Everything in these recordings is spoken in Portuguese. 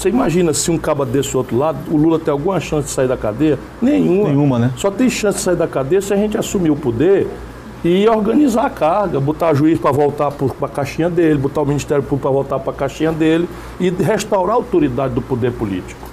Você imagina se um caba desse outro lado, o Lula tem alguma chance de sair da cadeia? Nenhuma. Nenhuma, né? Só tem chance de sair da cadeia se a gente assumir o poder e organizar a carga, botar juiz para voltar para a caixinha dele, botar o Ministério Público para voltar para a caixinha dele e restaurar a autoridade do poder político.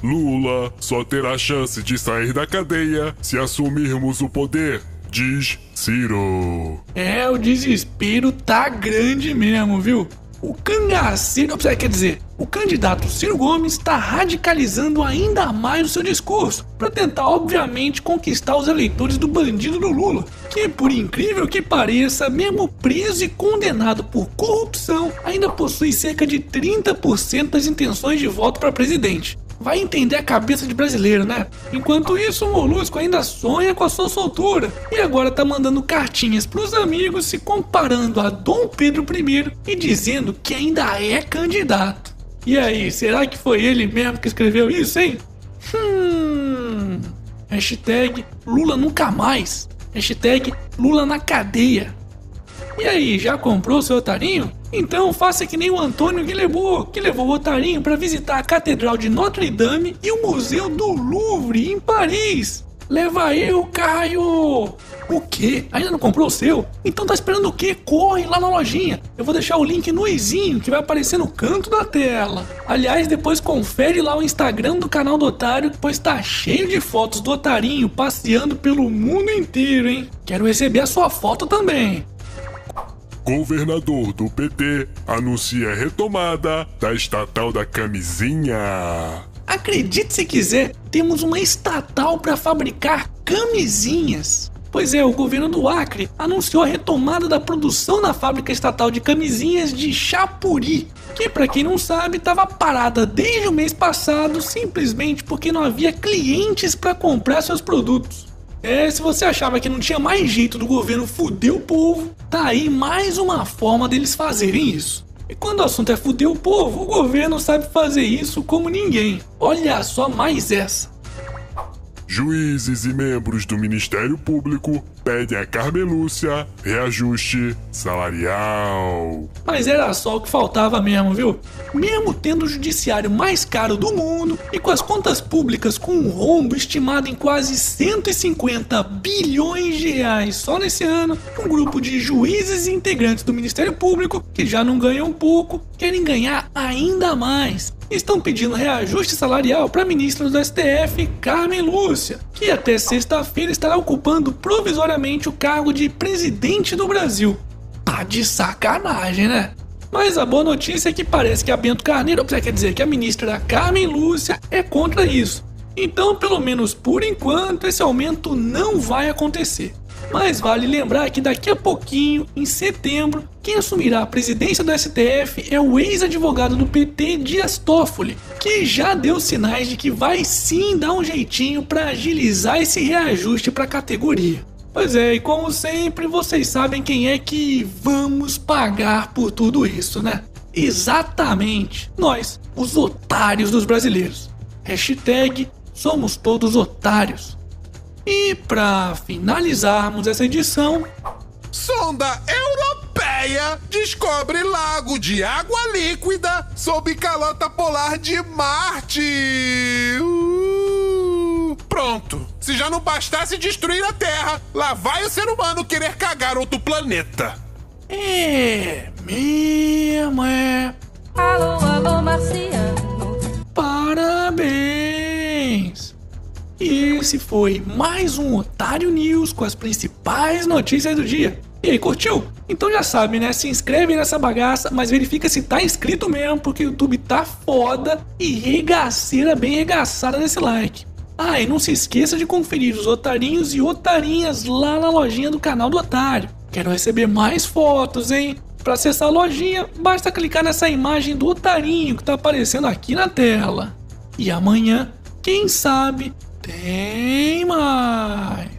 Lula só terá chance de sair da cadeia se assumirmos o poder, diz Ciro. É, o desespero tá grande mesmo, viu? O cangaceiro, quer dizer, o candidato Ciro Gomes está radicalizando ainda mais o seu discurso, para tentar, obviamente, conquistar os eleitores do bandido do Lula, que, por incrível que pareça, mesmo preso e condenado por corrupção, ainda possui cerca de 30% das intenções de voto para presidente. Vai entender a cabeça de brasileiro, né? Enquanto isso, o Molusco ainda sonha com a sua soltura e agora tá mandando cartinhas pros amigos se comparando a Dom Pedro I e dizendo que ainda é candidato. E aí, será que foi ele mesmo que escreveu isso, hein? Hum. Hashtag Lula nunca mais. Hashtag Lula na cadeia. E aí, já comprou seu otarinho? Então faça que nem o Antônio Guilherme, que levou o otarinho para visitar a Catedral de Notre Dame e o Museu do Louvre, em Paris. Leva eu, Caio! O quê? Ainda não comprou o seu? Então tá esperando o quê? Corre lá na lojinha. Eu vou deixar o link no izinho que vai aparecer no canto da tela. Aliás, depois confere lá o Instagram do canal do Otário, pois tá cheio de fotos do Otarinho passeando pelo mundo inteiro, hein? Quero receber a sua foto também. Governador do PT anuncia retomada da estatal da camisinha. Acredite se quiser, temos uma estatal para fabricar camisinhas. Pois é, o governo do Acre anunciou a retomada da produção na fábrica estatal de camisinhas de Chapuri, que para quem não sabe estava parada desde o mês passado simplesmente porque não havia clientes para comprar seus produtos. É, se você achava que não tinha mais jeito do governo fuder o povo, tá aí mais uma forma deles fazerem isso. E quando o assunto é fuder o povo, o governo sabe fazer isso como ninguém. Olha só mais essa. Juízes e membros do Ministério Público pedem a Carmelúcia reajuste salarial. Mas era só o que faltava mesmo, viu? Mesmo tendo o judiciário mais caro do mundo e com as contas públicas com um rombo estimado em quase 150 bilhões de reais só nesse ano, um grupo de juízes e integrantes do Ministério Público, que já não ganham pouco, querem ganhar ainda mais estão pedindo reajuste salarial para a ministra do STF, Carmen Lúcia, que até sexta-feira estará ocupando provisoriamente o cargo de presidente do Brasil. Tá de sacanagem, né? Mas a boa notícia é que parece que a Bento Carneiro, quer dizer que a ministra Carmen Lúcia é contra isso. Então, pelo menos por enquanto, esse aumento não vai acontecer. Mas vale lembrar que daqui a pouquinho, em setembro, quem assumirá a presidência do STF é o ex-advogado do PT Dias Toffoli, que já deu sinais de que vai sim dar um jeitinho para agilizar esse reajuste para a categoria. Pois é, e como sempre, vocês sabem quem é que vamos pagar por tudo isso, né? Exatamente, nós, os otários dos brasileiros. Hashtag somos todos otários. E para finalizarmos essa edição, sonda europeia descobre lago de água líquida sob calota polar de Marte. Uh, pronto. Se já não bastasse destruir a Terra, lá vai o ser humano querer cagar outro planeta. É, mesmo é. Alô, alô, marciano. E esse foi mais um Otário News com as principais notícias do dia. E aí, curtiu? Então já sabe, né? Se inscreve nessa bagaça, mas verifica se tá inscrito mesmo, porque o YouTube tá foda e regaceira bem regaçada nesse like. Ah, e não se esqueça de conferir os otarinhos e otarinhas lá na lojinha do canal do Otário. Quero receber mais fotos, hein? Para acessar a lojinha, basta clicar nessa imagem do otarinho que tá aparecendo aqui na tela. E amanhã, quem sabe, tem mais!